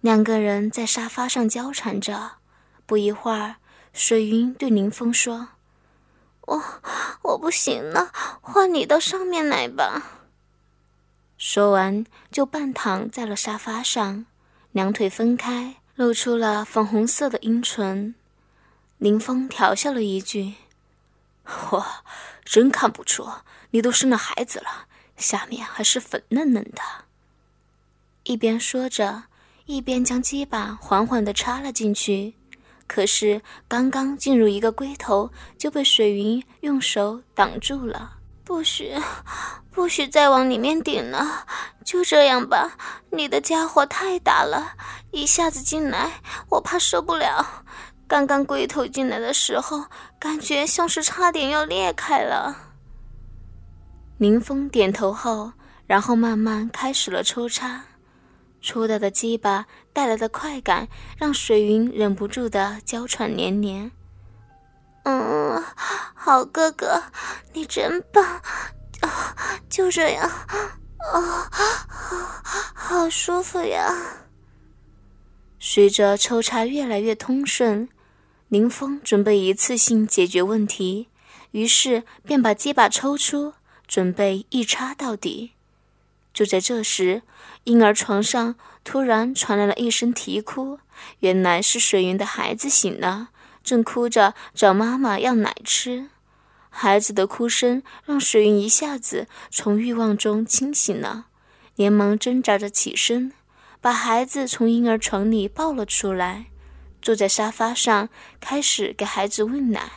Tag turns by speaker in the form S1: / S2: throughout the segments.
S1: 两个人在沙发上交缠着，不一会儿，水云对林峰说：“
S2: 我我不行了，换你到上面来吧。”
S1: 说完，就半躺在了沙发上，两腿分开，露出了粉红色的阴唇。林峰调笑了一句：“
S3: 我真看不出你都生了孩子了，下面还是粉嫩嫩的。”
S1: 一边说着。一边将鸡巴缓缓地插了进去，可是刚刚进入一个龟头，就被水云用手挡住了。
S2: 不许，不许再往里面顶了！就这样吧，你的家伙太大了，一下子进来，我怕受不了。刚刚龟头进来的时候，感觉像是差点要裂开了。
S1: 林峰点头后，然后慢慢开始了抽插。粗大的鸡巴带来的快感，让水云忍不住的娇喘连连。
S2: 嗯，好哥哥，你真棒！啊，就这样，啊，好舒服呀！
S1: 随着抽插越来越通顺，林峰准备一次性解决问题，于是便把鸡巴抽出，准备一插到底。就在这时，婴儿床上突然传来了一声啼哭，原来是水云的孩子醒了，正哭着找妈妈要奶吃。孩子的哭声让水云一下子从欲望中清醒了，连忙挣扎着起身，把孩子从婴儿床里抱了出来，坐在沙发上开始给孩子喂奶。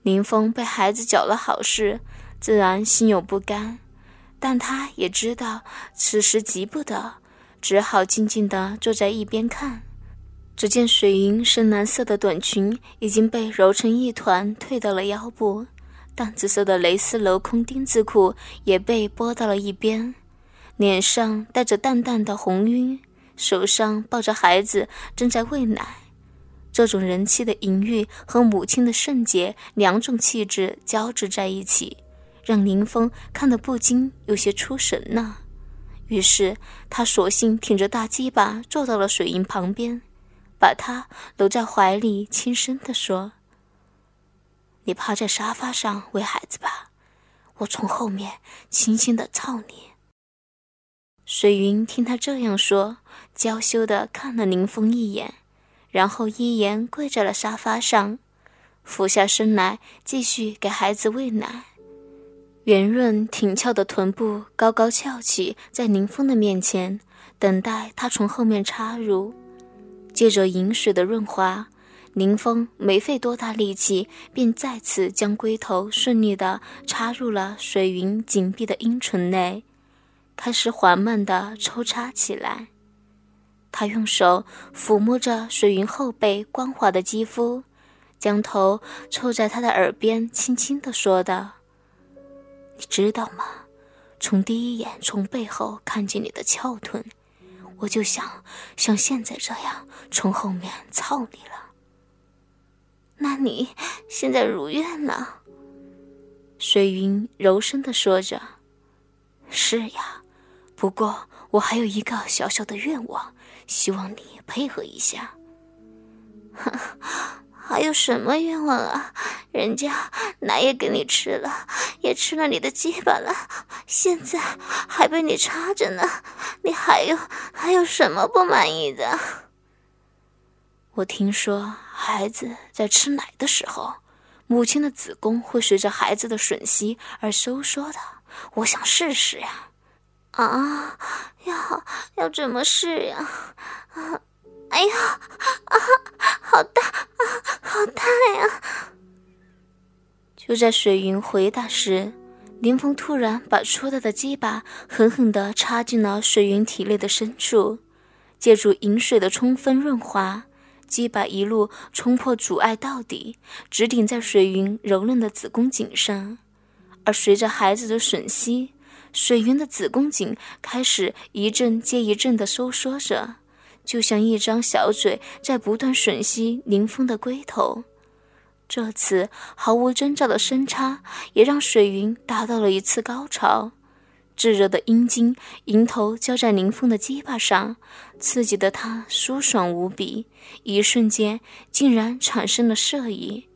S1: 林峰被孩子搅了好事，自然心有不甘。但他也知道此时急不得，只好静静地坐在一边看。只见水云深蓝色的短裙已经被揉成一团，退到了腰部；淡紫色的蕾丝镂空丁字裤也被拨到了一边，脸上带着淡淡的红晕，手上抱着孩子正在喂奶。这种人妻的淫欲和母亲的圣洁两种气质交织在一起。让林峰看得不禁有些出神呢，于是他索性挺着大鸡巴坐到了水云旁边，把她搂在怀里，轻声地说：“你趴在沙发上喂孩子吧，我从后面轻轻地操你。”水云听他这样说，娇羞地看了林峰一眼，然后依言跪在了沙发上，俯下身来继续给孩子喂奶。圆润挺翘的臀部高高翘起，在林峰的面前，等待他从后面插入。借着饮水的润滑，林峰没费多大力气，便再次将龟头顺利地插入了水云紧闭的阴唇内，开始缓慢地抽插起来。他用手抚摸着水云后背光滑的肌肤，将头凑在他的耳边，轻轻地说道。你知道吗？从第一眼从背后看见你的翘臀，我就想像现在这样从后面操你了。
S2: 那你现在如愿了？
S1: 水云柔声的说着：“
S3: 是呀，不过我还有一个小小的愿望，希望你配合一下。”
S2: 哼还有什么愿望啊？人家奶也给你吃了，也吃了你的鸡巴了，现在还被你插着呢，你还有还有什么不满意的？
S3: 我听说孩子在吃奶的时候，母亲的子宫会随着孩子的吮吸而收缩的，我想试试呀。
S2: 啊，要要怎么试呀？啊！哎呀，啊，好大啊，好大呀！
S1: 就在水云回答时，林峰突然把粗大的鸡巴狠狠地插进了水云体内的深处，借助饮水的充分润滑，鸡巴一路冲破阻碍到底，直顶在水云柔嫩的子宫颈上。而随着孩子的吮吸，水云的子宫颈开始一阵接一阵地收缩着。就像一张小嘴在不断吮吸林峰的龟头，这次毫无征兆的深插也让水云达到了一次高潮。炙热的阴茎迎头浇在林峰的鸡巴上，刺激的他舒爽无比，一瞬间竟然产生了射意，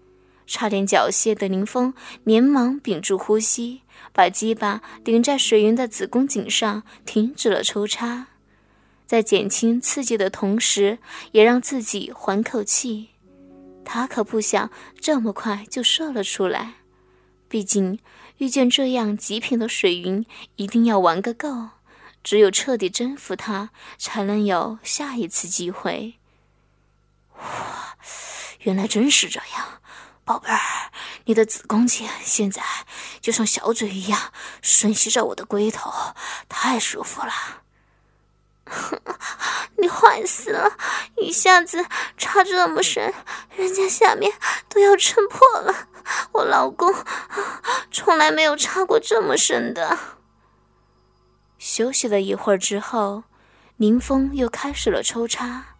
S1: 差点缴械的林峰连忙屏住呼吸，把鸡巴顶在水云的子宫颈上，停止了抽插，在减轻刺激的同时，也让自己缓口气。他可不想这么快就射了出来，毕竟。遇见这样极品的水云，一定要玩个够。只有彻底征服他，才能有下一次机会。哇，原来真是这样，宝贝儿，你的子宫颈现在就像小嘴一样吮吸着我的龟头，太舒服了。
S2: 你坏死了！一下子插这么深，人家下面都要撑破了。我老公从来没有插过这么深的。
S1: 休息了一会儿之后，宁峰又开始了抽插，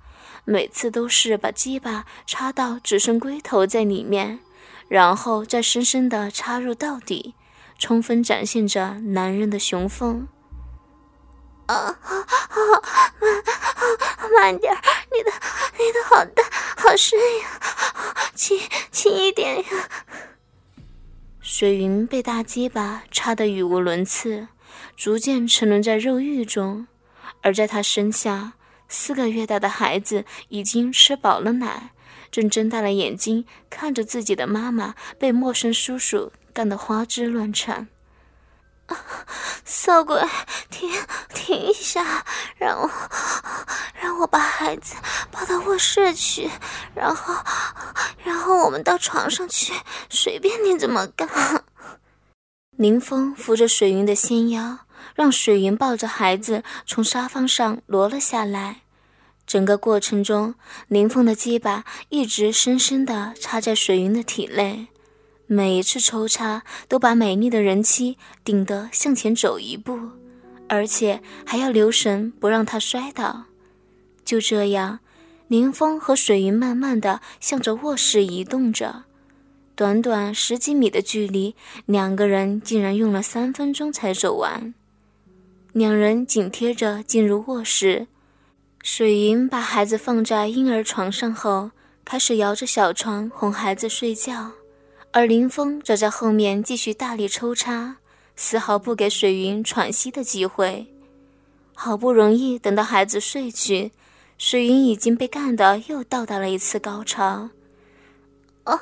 S1: 每次都是把鸡巴插到只剩龟头在里面，然后再深深的插入到底，充分展现着男人的雄风。
S2: 啊，慢慢点你的你的好大好深呀，轻轻一点呀。
S1: 水云被大鸡巴插得语无伦次，逐渐沉沦在肉欲中，而在他身下，四个月大的孩子已经吃饱了奶，正睁大了眼睛看着自己的妈妈被陌生叔叔干得花枝乱颤。
S2: 色鬼，停停一下，让我让我把孩子抱到卧室去，然后然后我们到床上去，随便你怎么干。
S1: 林峰扶着水云的纤腰，让水云抱着孩子从沙发上挪了下来。整个过程中，林峰的鸡巴一直深深地插在水云的体内。每一次抽插都把美丽的人妻顶得向前走一步，而且还要留神不让她摔倒。就这样，林峰和水云慢慢的向着卧室移动着。短短十几米的距离，两个人竟然用了三分钟才走完。两人紧贴着进入卧室，水云把孩子放在婴儿床上后，开始摇着小床哄孩子睡觉。而林峰则在后面继续大力抽插，丝毫不给水云喘息的机会。好不容易等到孩子睡去，水云已经被干得又到达了一次高潮。
S2: 哦，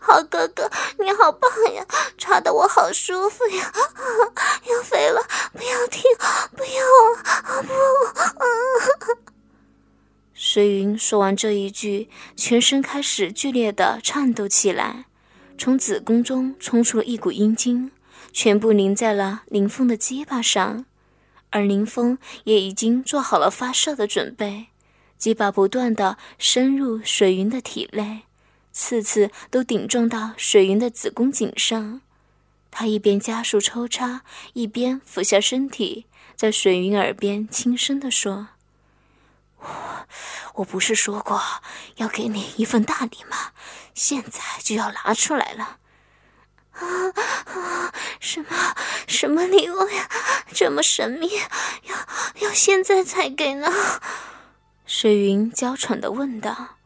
S2: 好哥哥，你好棒呀，插得我好舒服呀！啊要飞了，不要停，不要啊！不。
S1: 水云说完这一句，全身开始剧烈的颤抖起来，从子宫中冲出了一股阴茎，全部淋在了林峰的鸡巴上，而林峰也已经做好了发射的准备，鸡巴不断的深入水云的体内，次次都顶撞到水云的子宫颈上。他一边加速抽插，一边俯下身体，在水云耳边轻声地说。我我不是说过要给你一份大礼吗？现在就要拿出来了。
S2: 啊啊！什么什么礼物呀？这么神秘，要要现在才给呢？
S1: 水云娇喘的问道。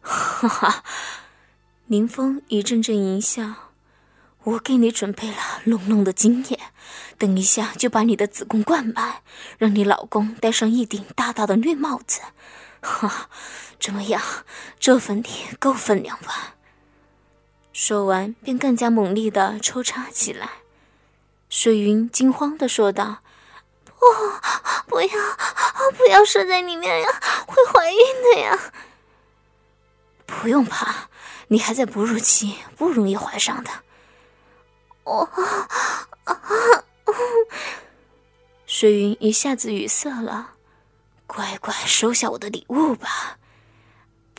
S1: 哈哈，林峰一阵阵淫笑。我给你准备了浓浓的精液，等一下就把你的子宫灌满，让你老公戴上一顶大大的绿帽子。哈，怎么样？这粉底够分量吧？说完，便更加猛烈的抽插起来。水云惊慌的说道：“
S2: 不，不要，不要射在里面呀，会怀孕的呀！”
S1: 不用怕，你还在哺乳期，不容易怀上的。
S2: 我，
S1: 水云一下子语塞了，乖乖收下我的礼物吧。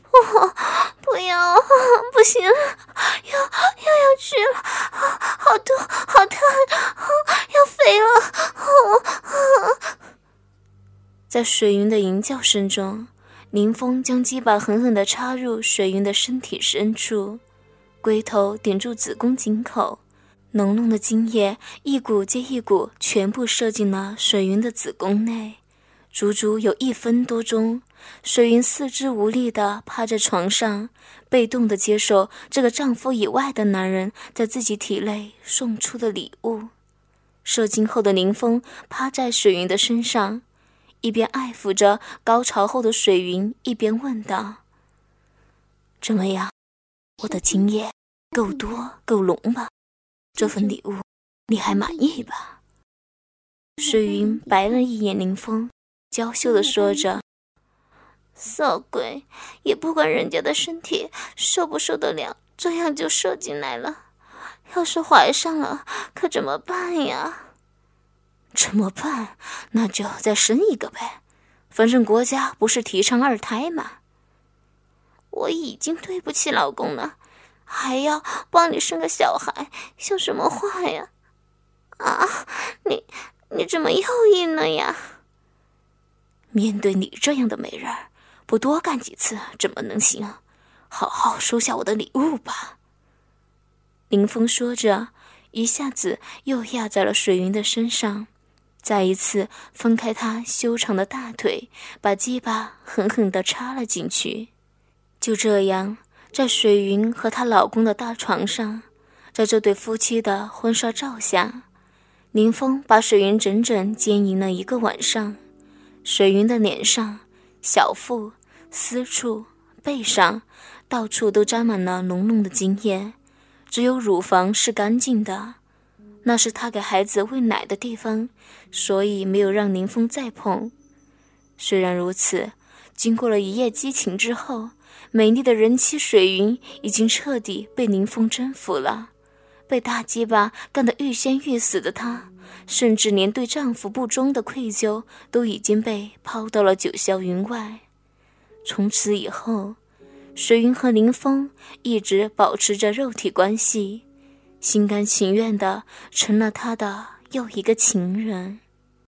S2: 不，不要，不行，要又要去了，好痛，好疼，要飞了。
S1: 在水云的吟叫声中，林峰将鸡巴狠狠的插入水云的身体深处，龟头顶住子宫颈口。浓浓的精液一股接一股，全部射进了水云的子宫内。足足有一分多钟，水云四肢无力地趴在床上，被动地接受这个丈夫以外的男人在自己体内送出的礼物。射精后的林峰趴在水云的身上，一边爱抚着高潮后的水云，一边问道：“怎么样，我的精液够多够浓吧？这份礼物你还满意吧？”水云白了一眼林峰。娇羞的说着：“
S2: 色鬼，也不管人家的身体受不受得了，这样就射进来了。要是怀上了，可怎么办呀？”“
S1: 怎么办？那就再生一个呗，反正国家不是提倡二胎吗？”“
S2: 我已经对不起老公了，还要帮你生个小孩，像什么话呀？”“啊，你你怎么又硬了呀？”
S1: 面对你这样的美人，不多干几次怎么能行？好好收下我的礼物吧。林峰说着，一下子又压在了水云的身上，再一次分开她修长的大腿，把鸡巴狠狠地插了进去。就这样，在水云和她老公的大床上，在这对夫妻的婚纱照下，林峰把水云整整奸淫了一个晚上。水云的脸上、小腹、私处、背上，到处都沾满了浓浓的精液，只有乳房是干净的，那是她给孩子喂奶的地方，所以没有让林峰再碰。虽然如此，经过了一夜激情之后，美丽的人妻水云已经彻底被林峰征服了，被大鸡巴干得欲仙欲死的她。甚至连对丈夫不忠的愧疚都已经被抛到了九霄云外。从此以后，水云和林峰一直保持着肉体关系，心甘情愿的成了他的又一个情人。